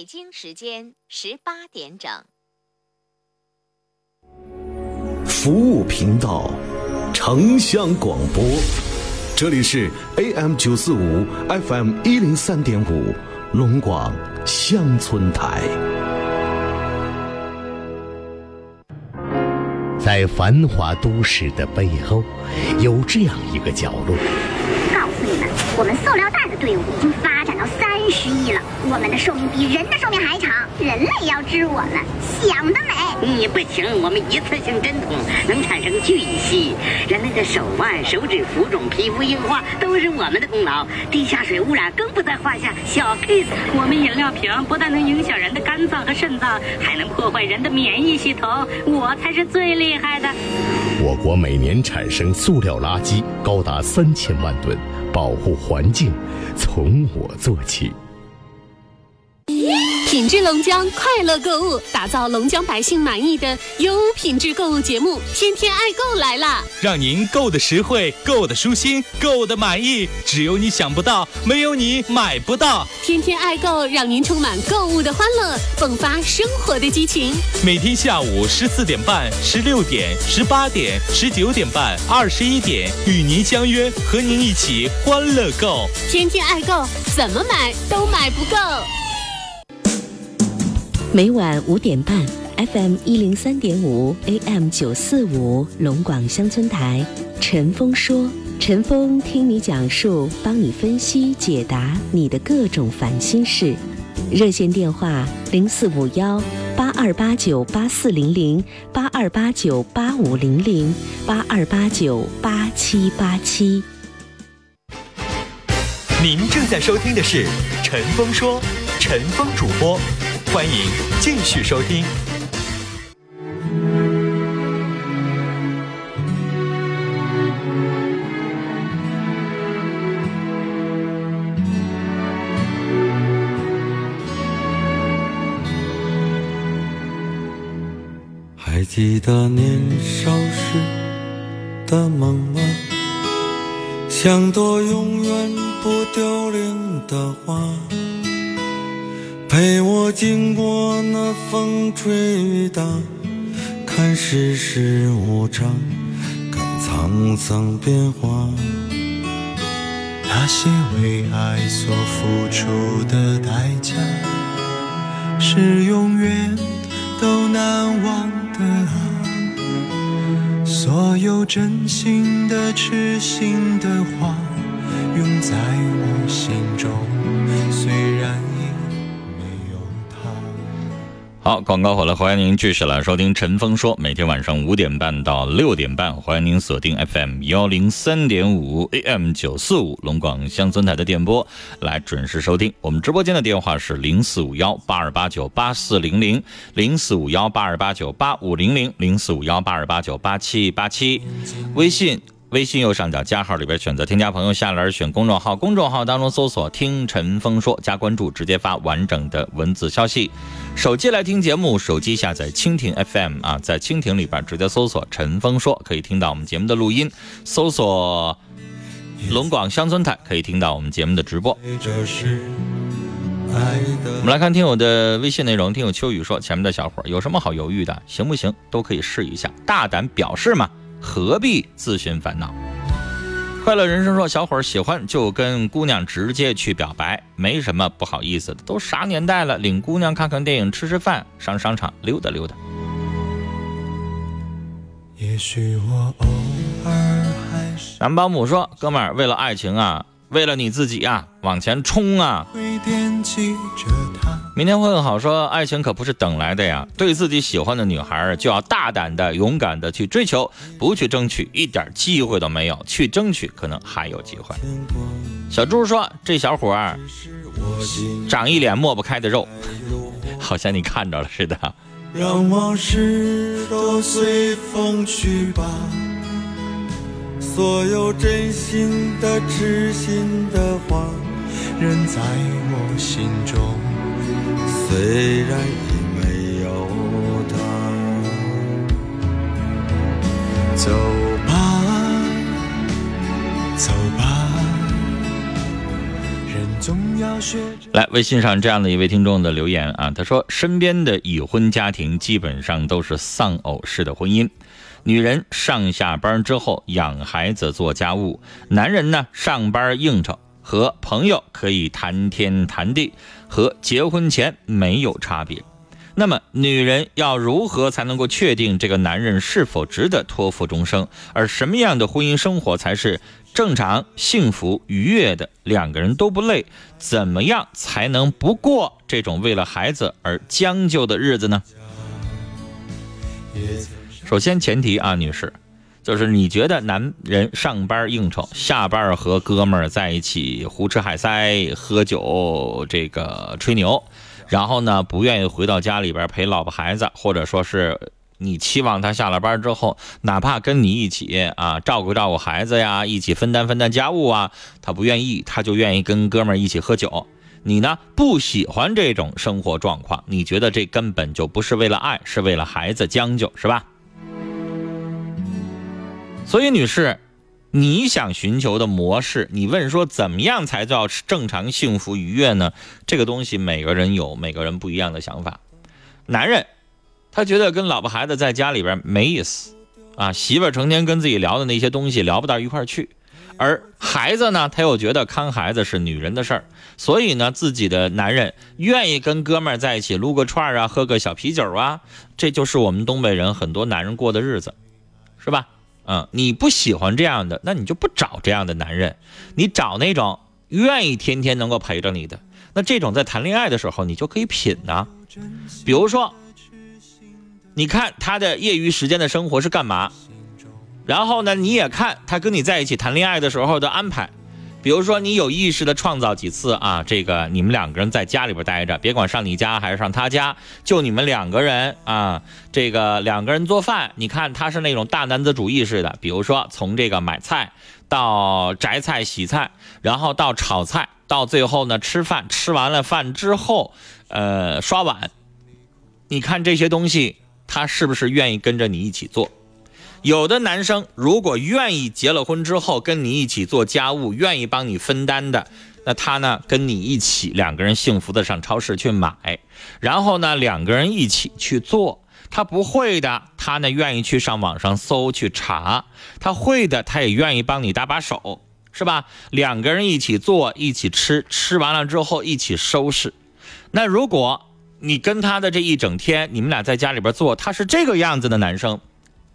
北京时间十八点整。服务频道，城乡广播，这里是 AM 九四五 FM 一零三点五龙广乡村台。在繁华都市的背后，有这样一个角落。告诉你们，我们塑料袋的队伍已经发展到三十亿了，我们的寿命比人的寿命还长。人类要治我们，想得美！你不行，我们一次性针筒能产生巨细，人类的手腕、手指浮肿、皮肤硬化都是我们的功劳。地下水污染更不在话下，小 case。我们饮料瓶不但能影响人的肝脏和肾脏，还能破坏人的免疫系统。我才是最厉害的。我国每年产生塑料垃圾高达三千万吨，保护环境从我做起。品质龙江，快乐购物，打造龙江百姓满意的优品质购物节目。天天爱购来啦！让您购的实惠，购的舒心，购的满意。只有你想不到，没有你买不到。天天爱购，让您充满购物的欢乐，迸发生活的激情。每天下午十四点半、十六点、十八点、十九点半、二十一点，与您相约，和您一起欢乐购。天天爱购，怎么买都买不够。每晚五点半，FM 一零三点五，AM 九四五，龙广乡村台，陈峰说：“陈峰听你讲述，帮你分析解答你的各种烦心事。”热线电话：零四五幺八二八九八四零零八二八九八五零零八二八九八七八七。您正在收听的是《陈峰说》，陈峰主播。欢迎继续收听。还记得年少时的梦吗？像朵永远不凋零的花。陪我经过那风吹雨打，看世事无常，看沧桑变化。那些为爱所付出的代价，是永远都难忘的啊！所有真心的、痴心的话，永在我心中。虽然。好，广告回来，欢迎您继续来收听陈峰说。每天晚上五点半到六点半，欢迎您锁定 FM 幺零三点五 AM 九四五龙广乡村台的电波，来准时收听。我们直播间的电话是零四五幺八二八九八四零零零四五幺八二八九八五零零零四五幺八二八九八七八七，微信。微信右上角加号里边选择添加朋友，下栏选公众号，公众号当中搜索“听陈峰说”，加关注，直接发完整的文字消息。手机来听节目，手机下载蜻蜓 FM 啊，在蜻蜓里边直接搜索“陈峰说”，可以听到我们节目的录音；搜索龙广乡村台，可以听到我们节目的直播。我们来看听友的微信内容，听友秋雨说：“前面的小伙有什么好犹豫的？行不行？都可以试一下，大胆表示嘛。”何必自寻烦恼？快乐人生说：“小伙儿喜欢就跟姑娘直接去表白，没什么不好意思的。都啥年代了，领姑娘看看电影、吃吃饭、上商场溜达溜达。”也许我偶尔还是男保姆说：“哥们儿，为了爱情啊，为了你自己啊，往前冲啊！”明天会更好。说爱情可不是等来的呀，对自己喜欢的女孩就要大胆的、勇敢的去追求，不去争取一点机会都没有，去争取可能还有机会。小猪说：“这小伙儿长一脸抹不开的肉，好像你看着了似的。”让往事都随风去吧，所有真心的、痴心的话，仍在我心中。虽然已没有他，走吧，走吧，人来，微信上这样的一位听众的留言啊，他说身边的已婚家庭基本上都是丧偶式的婚姻，女人上下班之后养孩子做家务，男人呢上班应酬和朋友可以谈天谈地，和结婚前没有差别。那么，女人要如何才能够确定这个男人是否值得托付终生？而什么样的婚姻生活才是正常、幸福、愉悦的？两个人都不累，怎么样才能不过这种为了孩子而将就的日子呢？首先，前提啊，女士，就是你觉得男人上班应酬，下班和哥们儿在一起胡吃海塞、喝酒，这个吹牛。然后呢，不愿意回到家里边陪老婆孩子，或者说是你期望他下了班之后，哪怕跟你一起啊照顾照顾孩子呀，一起分担分担家务啊，他不愿意，他就愿意跟哥们儿一起喝酒。你呢不喜欢这种生活状况，你觉得这根本就不是为了爱，是为了孩子将就，是吧？所以，女士。你想寻求的模式，你问说怎么样才叫正常、幸福、愉悦呢？这个东西每个人有每个人不一样的想法。男人，他觉得跟老婆孩子在家里边没意思啊，媳妇儿成天跟自己聊的那些东西聊不到一块去，而孩子呢，他又觉得看孩子是女人的事儿，所以呢，自己的男人愿意跟哥们儿在一起撸个串啊，喝个小啤酒啊，这就是我们东北人很多男人过的日子，是吧？嗯，你不喜欢这样的，那你就不找这样的男人，你找那种愿意天天能够陪着你的。那这种在谈恋爱的时候，你就可以品呢。比如说，你看他的业余时间的生活是干嘛，然后呢，你也看他跟你在一起谈恋爱的时候的安排。比如说，你有意识的创造几次啊，这个你们两个人在家里边待着，别管上你家还是上他家，就你们两个人啊，这个两个人做饭，你看他是那种大男子主义似的。比如说，从这个买菜到摘菜、洗菜，然后到炒菜，到最后呢吃饭，吃完了饭之后，呃刷碗，你看这些东西，他是不是愿意跟着你一起做？有的男生如果愿意结了婚之后跟你一起做家务，愿意帮你分担的，那他呢跟你一起两个人幸福的上超市去买，然后呢两个人一起去做。他不会的，他呢愿意去上网上搜去查。他会的，他也愿意帮你搭把手，是吧？两个人一起做，一起吃，吃完了之后一起收拾。那如果你跟他的这一整天，你们俩在家里边做，他是这个样子的男生。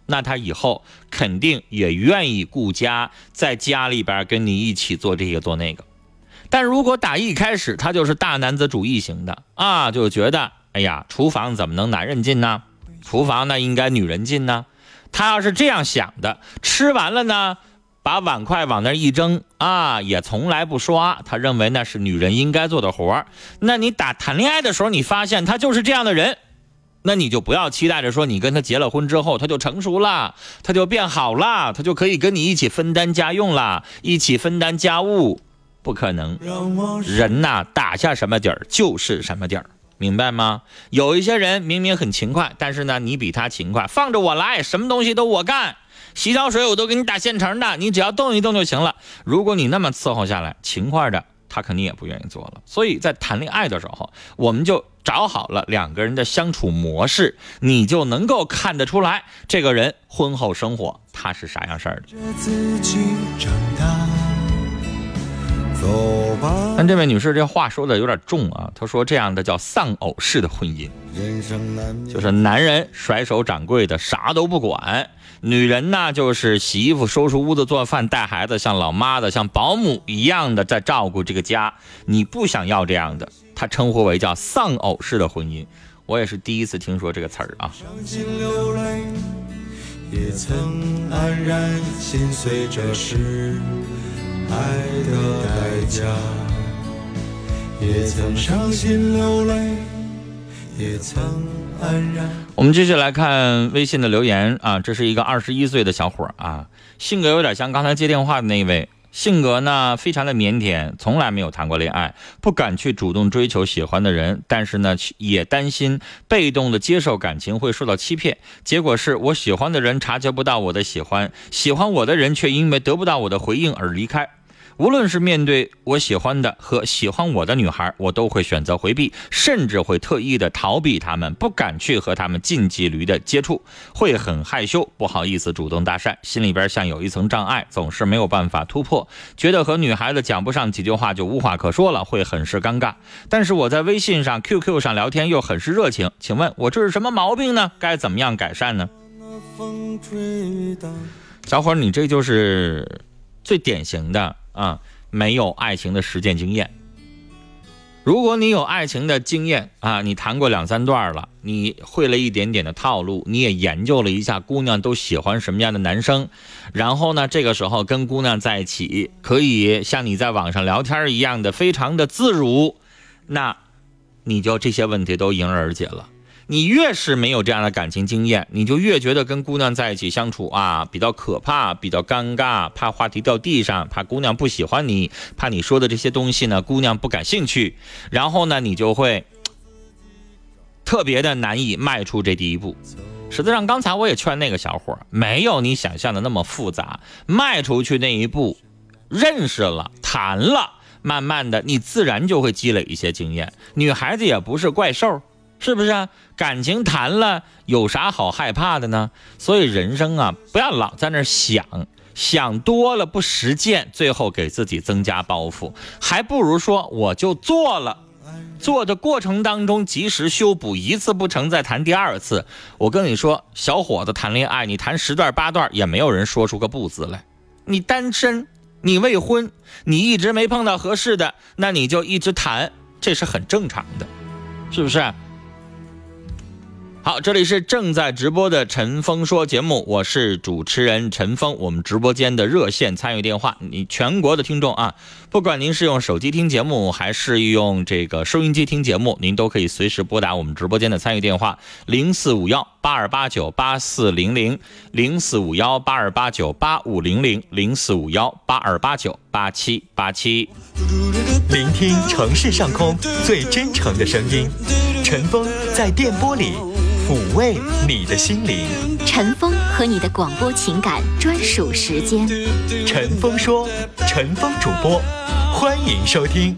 那他以后肯定也愿意顾家，在家里边跟你一起做这个做那个。但如果打一开始他就是大男子主义型的啊，就觉得哎呀，厨房怎么能男人进呢？厨房呢应该女人进呢？他要是这样想的，吃完了呢，把碗筷往那一扔啊，也从来不刷。他认为那是女人应该做的活那你打谈恋爱的时候，你发现他就是这样的人。那你就不要期待着说你跟他结了婚之后他就成熟了，他就变好了，他就可以跟你一起分担家用了，一起分担家务，不可能。人呐，打下什么底儿就是什么底儿，明白吗？有一些人明明很勤快，但是呢，你比他勤快，放着我来，什么东西都我干，洗脚水我都给你打现成的，你只要动一动就行了。如果你那么伺候下来，勤快的。他肯定也不愿意做了，所以在谈恋爱的时候，我们就找好了两个人的相处模式，你就能够看得出来这个人婚后生活他是啥样事儿的。但这位女士这话说的有点重啊，她说这样的叫丧偶式的婚姻，就是男人甩手掌柜的啥都不管。女人呢，就是洗衣服、收拾屋子、做饭、带孩子，像老妈的、像保姆一样的在照顾这个家。你不想要这样的，他称呼为叫丧偶式的婚姻。我也是第一次听说这个词儿啊。也曾黯然心碎，这是爱的代价。也曾伤心流泪，也曾。我们继续来看微信的留言啊，这是一个二十一岁的小伙啊，性格有点像刚才接电话的那一位，性格呢非常的腼腆，从来没有谈过恋爱，不敢去主动追求喜欢的人，但是呢也担心被动的接受感情会受到欺骗，结果是我喜欢的人察觉不到我的喜欢，喜欢我的人却因为得不到我的回应而离开。无论是面对我喜欢的和喜欢我的女孩，我都会选择回避，甚至会特意的逃避他们，不敢去和他们近距离的接触，会很害羞，不好意思主动搭讪，心里边像有一层障碍，总是没有办法突破，觉得和女孩子讲不上几句话就无话可说了，会很是尴尬。但是我在微信上、QQ 上聊天又很是热情，请问我这是什么毛病呢？该怎么样改善呢？小伙儿，你这就是最典型的啊，没有爱情的实践经验。如果你有爱情的经验啊，你谈过两三段了，你会了一点点的套路，你也研究了一下姑娘都喜欢什么样的男生，然后呢，这个时候跟姑娘在一起，可以像你在网上聊天一样的非常的自如，那你就这些问题都迎刃而解了。你越是没有这样的感情经验，你就越觉得跟姑娘在一起相处啊比较可怕，比较尴尬，怕话题掉地上，怕姑娘不喜欢你，怕你说的这些东西呢姑娘不感兴趣，然后呢你就会特别的难以迈出这第一步。实际上，刚才我也劝那个小伙，没有你想象的那么复杂，迈出去那一步，认识了，谈了，慢慢的你自然就会积累一些经验。女孩子也不是怪兽。是不是啊？感情谈了有啥好害怕的呢？所以人生啊，不要老在那想，想多了不实践，最后给自己增加包袱，还不如说我就做了。做的过程当中及时修补，一次不成再谈第二次。我跟你说，小伙子谈恋爱，你谈十段八段也没有人说出个不字来。你单身，你未婚，你一直没碰到合适的，那你就一直谈，这是很正常的，是不是？好，这里是正在直播的陈峰说节目，我是主持人陈峰。我们直播间的热线参与电话，你全国的听众啊，不管您是用手机听节目还是用这个收音机听节目，您都可以随时拨打我们直播间的参与电话零四五幺八二八九八四零零零四五幺八二八九八五零零零四五幺八二八九八七八七，聆听城市上空最真诚的声音，陈峰在电波里。抚慰你的心灵，陈峰和你的广播情感专属时间。陈峰说，陈峰主播，欢迎收听。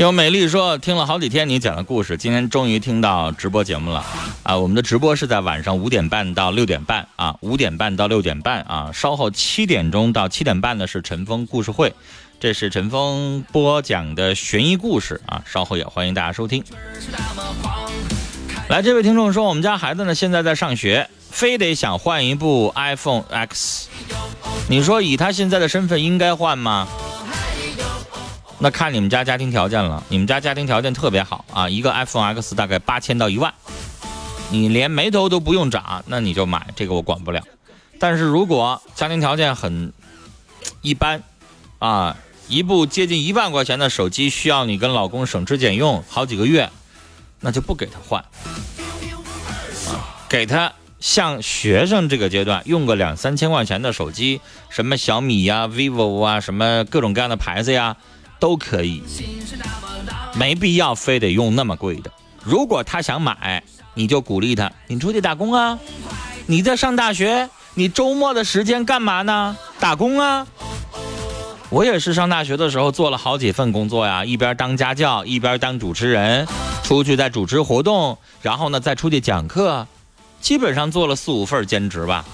有美丽说听了好几天你讲的故事，今天终于听到直播节目了啊！我们的直播是在晚上五点半到六点半啊，五点半到六点半啊，稍后七点钟到七点半呢是陈峰故事会，这是陈峰播讲的悬疑故事啊，稍后也欢迎大家收听。来，这位听众说，我们家孩子呢现在在上学，非得想换一部 iPhone X，你说以他现在的身份应该换吗？那看你们家家庭条件了，你们家家庭条件特别好啊，一个 iPhone X 大概八千到一万，你连眉头都不用眨，那你就买这个我管不了。但是如果家庭条件很一般，啊，一部接近一万块钱的手机需要你跟老公省吃俭用好几个月，那就不给他换，给他像学生这个阶段用个两三千块钱的手机，什么小米呀、vivo 啊，什么各种各样的牌子呀。都可以，没必要非得用那么贵的。如果他想买，你就鼓励他，你出去打工啊！你在上大学，你周末的时间干嘛呢？打工啊！我也是上大学的时候做了好几份工作呀，一边当家教，一边当主持人，出去再主持活动，然后呢再出去讲课，基本上做了四五份兼职吧。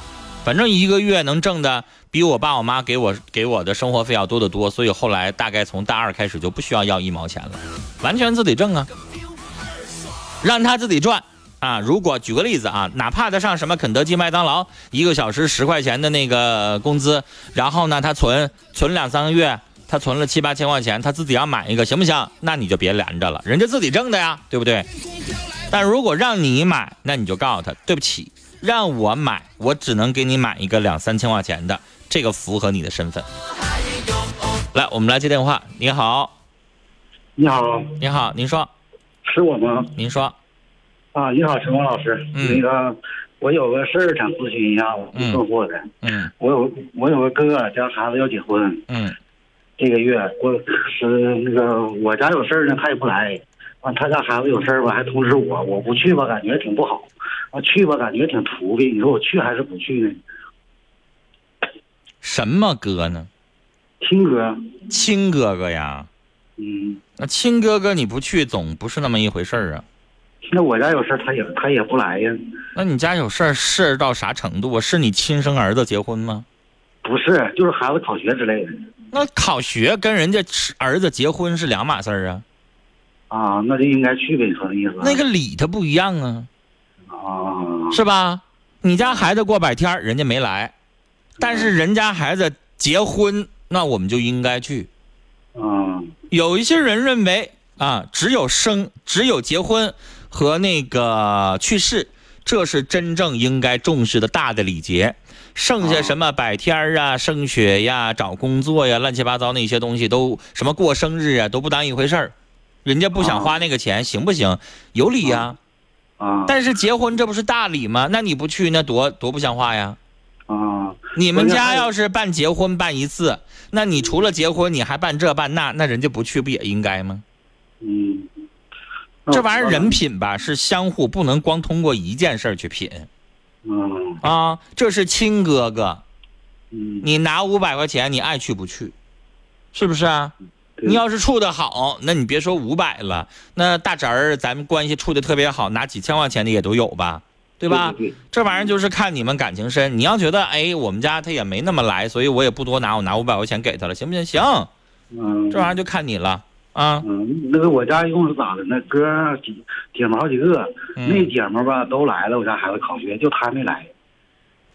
反正一个月能挣的比我爸我妈给我给我的生活费要多得多，所以后来大概从大二开始就不需要要一毛钱了，完全自己挣啊，让他自己赚啊。如果举个例子啊，哪怕他上什么肯德基、麦当劳，一个小时十块钱的那个工资，然后呢他存存两三个月，他存了七八千块钱，他自己要买一个行不行？那你就别连着了，人家自己挣的呀，对不对？但如果让你买，那你就告诉他对不起。让我买，我只能给你买一个两三千块钱的，这个符合你的身份。来，我们来接电话。你好，你好，你好，您说，是我吗？您说，啊，你好，陈光老师，那个我有个事儿想咨询一下，我挺困惑的。嗯我有我有个哥哥家孩子要结婚，嗯这个月我是那个我家有事儿呢，他也不来。完他家孩子有事儿吧，还通知我，我不去吧，感觉挺不好。完去吧，感觉挺土的。你说我去还是不去呢？什么哥呢？亲哥。亲哥哥呀？嗯。那亲哥哥你不去，总不是那么一回事儿啊。那我家有事儿，他也他也不来呀。那你家有事儿事儿到啥程度啊？是你亲生儿子结婚吗？不是，就是孩子考学之类的。那考学跟人家儿子结婚是两码事儿啊。啊，那就应该去呗，你说的意思？那个礼他不一样啊。啊。是吧？你家孩子过百天儿人家没来，但是人家孩子结婚，那我们就应该去。嗯。有一些人认为啊，只有生，只有结婚和那个去世，这是真正应该重视的大的礼节。剩下什么百天儿啊、升学呀、找工作呀、乱七八糟那些东西，都什么过生日啊，都不当一回事儿。人家不想花那个钱，行不行？有理呀。啊。但是结婚这不是大礼吗？那你不去，那多多不像话呀。啊。你们家要是办结婚办一次，那你除了结婚，你还办这办那，那人家不去不也应该吗？嗯。这玩意儿人品吧是相互，不能光通过一件事儿去品。嗯。啊，这是亲哥哥。嗯。你拿五百块钱，你爱去不去？是不是啊？你要是处的好，那你别说五百了，那大侄儿咱们关系处的特别好，拿几千块钱的也都有吧，对吧？对对这玩意儿就是看你们感情深。你要觉得，哎，我们家他也没那么来，所以我也不多拿，我拿五百块钱给他了，行不行？行。嗯。这玩意儿就看你了啊。嗯，那个我家一共是咋的？那哥几姐们好几个，嗯那姐们吧都来了，我家孩子考学，就他没来。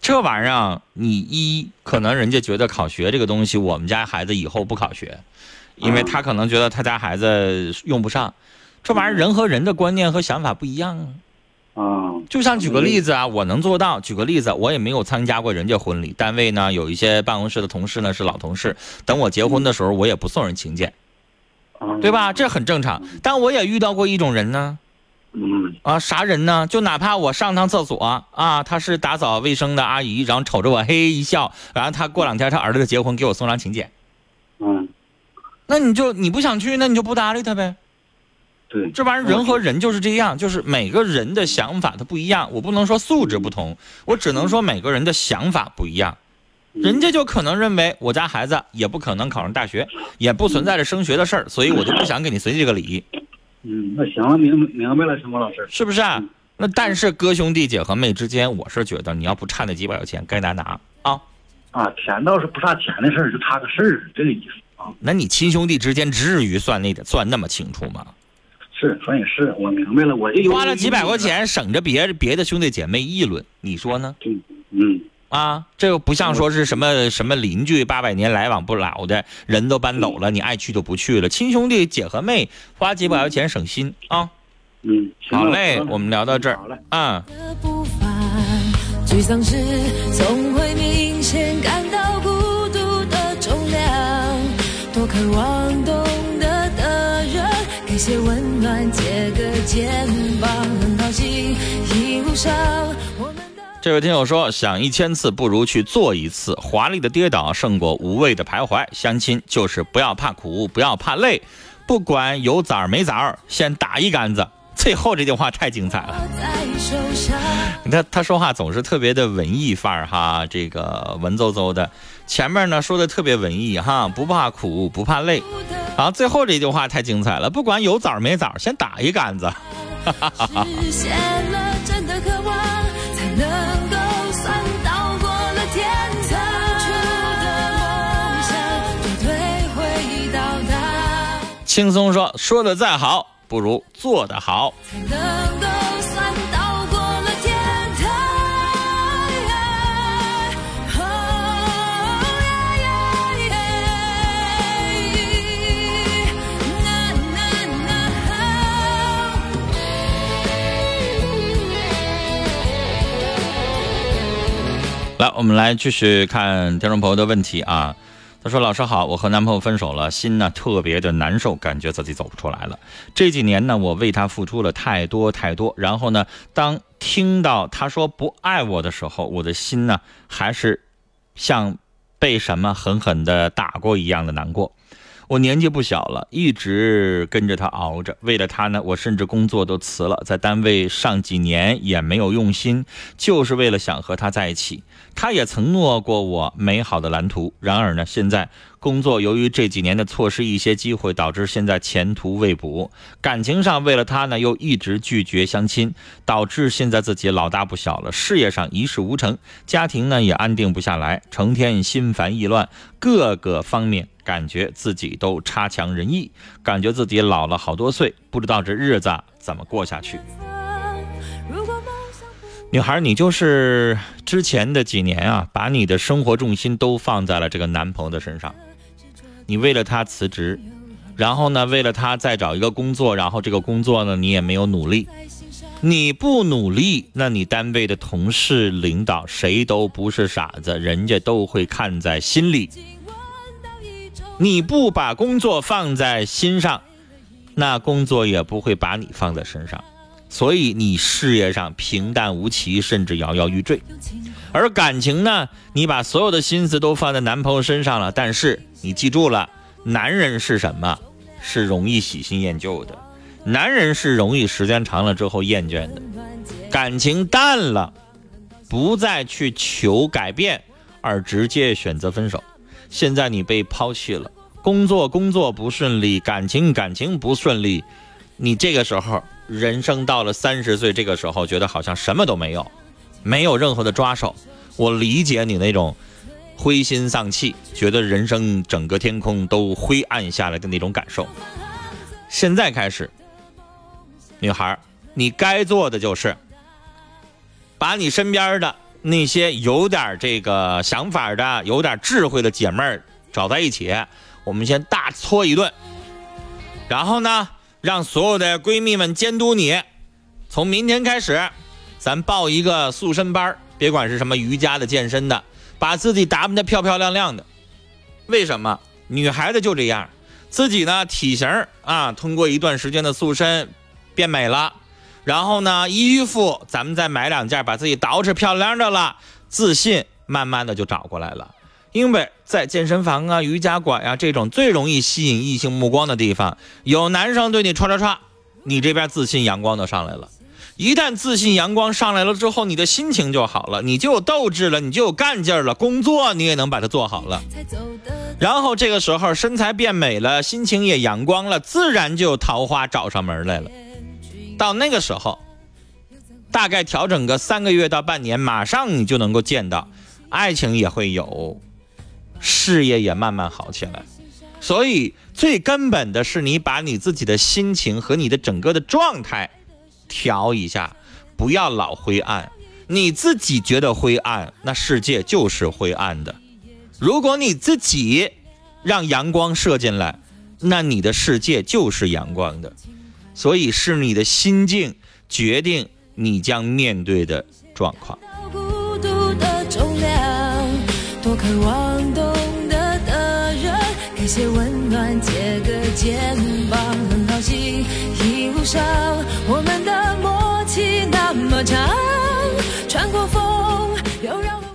这玩意儿啊，你一可能人家觉得考学这个东西，我们家孩子以后不考学，因为他可能觉得他家孩子用不上。这玩意儿人和人的观念和想法不一样啊。啊。就像举个例子啊，我能做到。举个例子，我也没有参加过人家婚礼，单位呢有一些办公室的同事呢是老同事，等我结婚的时候，我也不送人请柬，对吧？这很正常。但我也遇到过一种人呢。嗯啊，啥人呢？就哪怕我上趟厕所啊，他是打扫卫生的阿姨，然后瞅着我嘿嘿一笑，然后他过两天他儿子结婚给我送张请柬，嗯，那你就你不想去，那你就不搭理他呗。对，这玩意儿人和人就是这样，就是每个人的想法他不一样，我不能说素质不同，我只能说每个人的想法不一样。人家就可能认为我家孩子也不可能考上大学，也不存在着升学的事儿，所以我就不想给你随这个礼。嗯，那行了，明明白了，陈博老师，是不是啊？那但是哥兄弟姐和妹之间，我是觉得你要不差那几百块钱，该拿拿啊。啊，钱倒是不差钱的事儿，就差个事儿，这个意思啊。那你亲兄弟之间至于算那点算那么清楚吗？是，算也是，我明白了，我就花了几百块钱，省着别别的兄弟姐妹议论，你说呢？嗯嗯。啊，这又不像说是什么什么邻居八百年来往不老的人都搬走了，你爱去就不去了。亲兄弟姐和妹花几百块钱省心啊。嗯，好嘞，我们聊到这儿。嗯。些温暖，借个肩膀，很高兴一路上我们。这位听友说：“想一千次不如去做一次，华丽的跌倒胜过无谓的徘徊。相亲就是不要怕苦，不要怕累，不管有枣没枣，先打一杆子。”最后这句话太精彩了。你看他说话总是特别的文艺范儿哈，这个文绉绉的。前面呢说的特别文艺哈，不怕苦，不怕累。然后最后这句话太精彩了，不管有枣没枣，先打一杆子。哈哈哈哈。能够算到过了天堂，轻松说，说的再好，不如做的好。才能来，我们来继续看听众朋友的问题啊。他说：“老师好，我和男朋友分手了，心呢特别的难受，感觉自己走不出来了。这几年呢，我为他付出了太多太多，然后呢，当听到他说不爱我的时候，我的心呢还是像被什么狠狠的打过一样的难过。我年纪不小了，一直跟着他熬着。为了他呢，我甚至工作都辞了，在单位上几年也没有用心，就是为了想和他在一起。他也承诺过我美好的蓝图。然而呢，现在工作由于这几年的错失一些机会，导致现在前途未卜。感情上为了他呢，又一直拒绝相亲，导致现在自己老大不小了，事业上一事无成，家庭呢也安定不下来，成天心烦意乱，各个方面。感觉自己都差强人意，感觉自己老了好多岁，不知道这日子怎么过下去。女孩，你就是之前的几年啊，把你的生活重心都放在了这个男朋友的身上。你为了他辞职，然后呢，为了他再找一个工作，然后这个工作呢，你也没有努力。你不努力，那你单位的同事、领导谁都不是傻子，人家都会看在心里。你不把工作放在心上，那工作也不会把你放在身上，所以你事业上平淡无奇，甚至摇摇欲坠。而感情呢，你把所有的心思都放在男朋友身上了，但是你记住了，男人是什么？是容易喜新厌旧的，男人是容易时间长了之后厌倦的。感情淡了，不再去求改变，而直接选择分手。现在你被抛弃了，工作工作不顺利，感情感情不顺利，你这个时候人生到了三十岁，这个时候觉得好像什么都没有，没有任何的抓手。我理解你那种灰心丧气，觉得人生整个天空都灰暗下来的那种感受。现在开始，女孩，你该做的就是把你身边的。那些有点这个想法的、有点智慧的姐妹儿找在一起，我们先大搓一顿，然后呢，让所有的闺蜜们监督你。从明天开始，咱报一个塑身班别管是什么瑜伽的、健身的，把自己打扮的漂漂亮亮的。为什么？女孩子就这样，自己呢体型啊，通过一段时间的塑身变美了。然后呢，衣服咱们再买两件，把自己捯饬漂亮的了，自信慢慢的就找过来了。因为在健身房啊、瑜伽馆呀这种最容易吸引异性目光的地方，有男生对你唰唰唰，你这边自信阳光就上来了。一旦自信阳光上来了之后，你的心情就好了，你就有斗志了，你就有干劲了，工作你也能把它做好了。然后这个时候身材变美了，心情也阳光了，自然就有桃花找上门来了。到那个时候，大概调整个三个月到半年，马上你就能够见到，爱情也会有，事业也慢慢好起来。所以最根本的是你把你自己的心情和你的整个的状态调一下，不要老灰暗。你自己觉得灰暗，那世界就是灰暗的。如果你自己让阳光射进来，那你的世界就是阳光的。所以是你的心境决定你将面对的状况。多渴望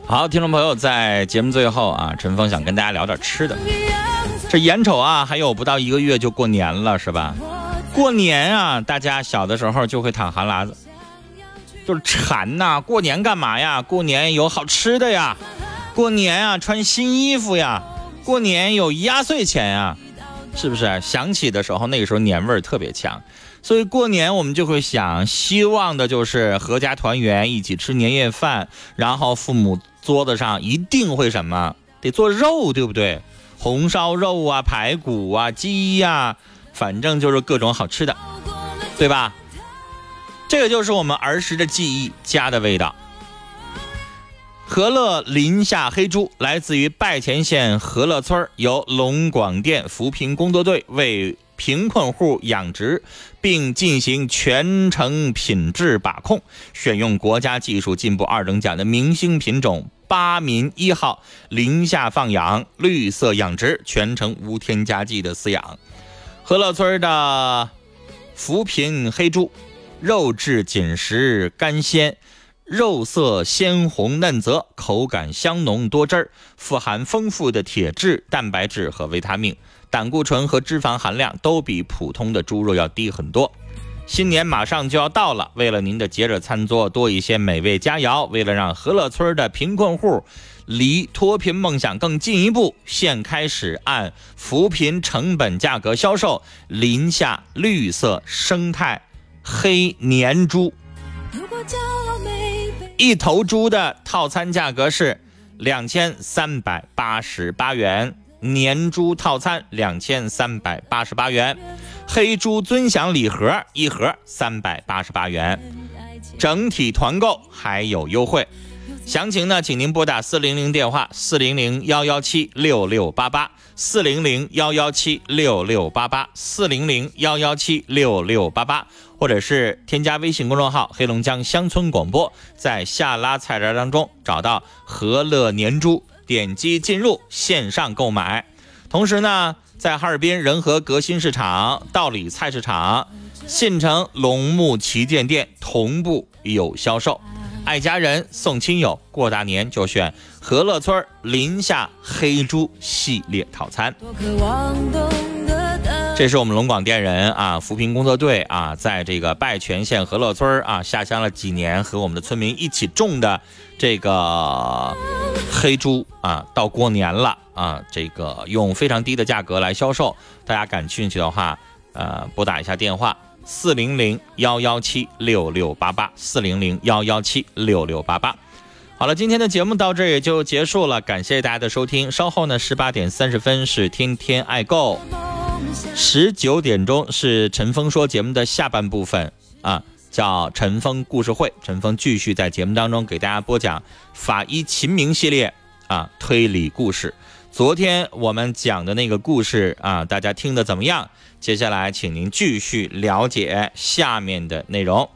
好，听众朋友，在节目最后啊，陈峰想跟大家聊点吃的。这眼瞅啊，还有不到一个月就过年了，是吧？过年啊，大家小的时候就会淌哈喇子，就是馋呐。过年干嘛呀？过年有好吃的呀，过年啊穿新衣服呀，过年有压岁钱呀，是不是？想起的时候，那个时候年味儿特别强，所以过年我们就会想，希望的就是阖家团圆，一起吃年夜饭，然后父母桌子上一定会什么，得做肉，对不对？红烧肉啊，排骨啊，鸡呀。反正就是各种好吃的，对吧？这个就是我们儿时的记忆，家的味道。和乐林下黑猪来自于拜前县和乐村，由龙广电扶贫工作队为贫困户养殖，并进行全程品质把控，选用国家技术进步二等奖的明星品种八民一号林下放养，绿色养殖，全程无添加剂的饲养。和乐村的扶贫黑猪，肉质紧实甘鲜，肉色鲜红嫩泽，口感香浓多汁儿，富含丰富的铁质、蛋白质和维他命，胆固醇和脂肪含量都比普通的猪肉要低很多。新年马上就要到了，为了您的节日餐桌多一些美味佳肴，为了让和乐村的贫困户离脱贫梦想更进一步，现开始按扶贫成本价格销售临夏绿色生态黑年猪。一头猪的套餐价格是两千三百八十八元，年猪套餐两千三百八十八元。黑猪尊享礼盒一盒三百八十八元，整体团购还有优惠。详情呢，请您拨打四零零电话四零零幺幺七六六八八四零零幺幺七六六八八四零零幺幺七六六八八，或者是添加微信公众号“黑龙江乡村广播”，在下拉菜单当中找到和乐年猪，点击进入线上购买。同时呢。在哈尔滨仁和革新市场、道里菜市场、信诚龙木旗舰店同步有销售。爱家人送亲友，过大年就选和乐村林下黑猪系列套餐。多渴望这是我们龙广电人啊，扶贫工作队啊，在这个拜泉县和乐村啊下乡了几年，和我们的村民一起种的这个黑猪啊，到过年了啊，这个用非常低的价格来销售。大家感兴趣的话，呃，拨打一下电话四零零幺幺七六六八八四零零幺幺七六六八八。好了，今天的节目到这也就结束了，感谢大家的收听。稍后呢，十八点三十分是天天爱购。十九点钟是陈峰说节目的下半部分啊，叫陈峰故事会。陈峰继续在节目当中给大家播讲法医秦明系列啊推理故事。昨天我们讲的那个故事啊，大家听的怎么样？接下来请您继续了解下面的内容。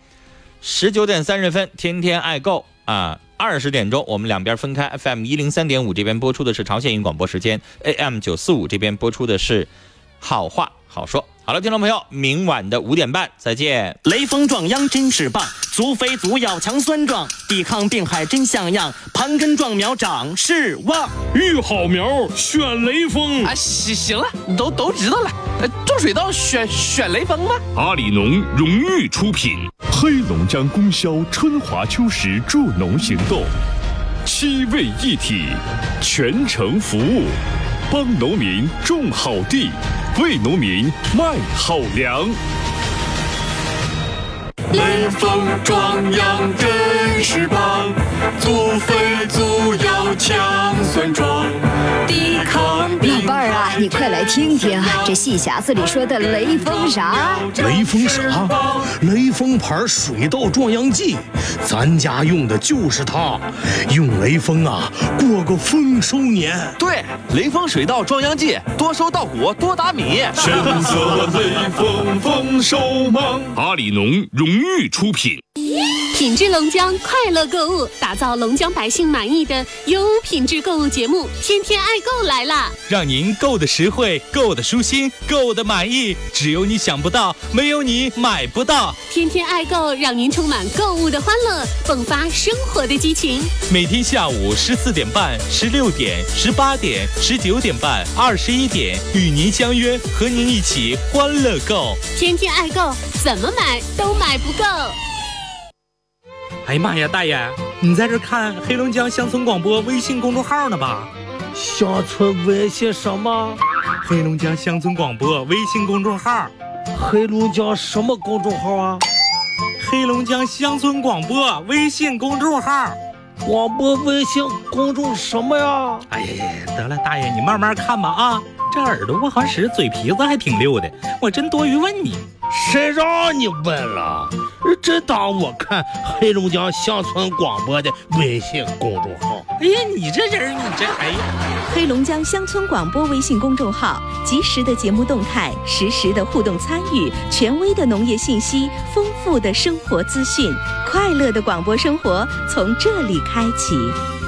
十九点三十分，天天爱购啊。二十点钟我们两边分开，FM 一零三点五这边播出的是朝鲜语广播时间，AM 九四五这边播出的是。好话好说，好了，听众朋友，明晚的五点半再见。雷锋壮秧真是棒，足肥足要强酸壮，抵抗病害真像样，盘根壮苗长势旺。育好苗选雷锋啊！行行了，都都知道了。种水稻选选雷锋吧？阿里农荣誉出品，黑龙江供销春华秋实助农行动，七位一体，全程服务。帮农民种好地，为农民卖好粮。雷锋壮阳真是棒，祖飞祖要强酸壮，抵抗老伴儿啊，你快来听听这戏匣子里说的雷锋啥？雷锋啥？雷锋牌水稻壮阳剂，咱家用的就是它，用雷锋啊，过个丰收年。对，雷锋水稻壮阳剂，多收稻谷，多打米。选择雷锋丰收忙，阿里农荣。玉出品，品质龙江，快乐购物，打造龙江百姓满意的优品质购物节目。天天爱购来啦！让您购的实惠，购的舒心，购的满意。只有你想不到，没有你买不到。天天爱购，让您充满购物的欢乐，迸发生活的激情。每天下午十四点半、十六点、十八点、十九点半、二十一点，与您相约，和您一起欢乐购。天天爱购，怎么买都买不。够！哎呀妈呀，大爷，你在这看黑龙江乡村广播微信公众号呢吧？乡村微信什么？黑龙江乡村广播微信公众号。黑龙江什么公众号啊？黑龙江乡村广播微信公众号。广播微信公众什么呀？哎呀呀，得了，大爷你慢慢看吧啊。这耳朵不好使，嘴皮子还挺溜的，我真多余问你，谁让你问了？这当我看黑龙江乡村广播的微信公众号？哎呀，你这人，你这哎呀！黑龙江乡村广播微信公众号，及时的节目动态，实时的互动参与，权威的农业信息，丰富的生活资讯，快乐的广播生活从这里开启。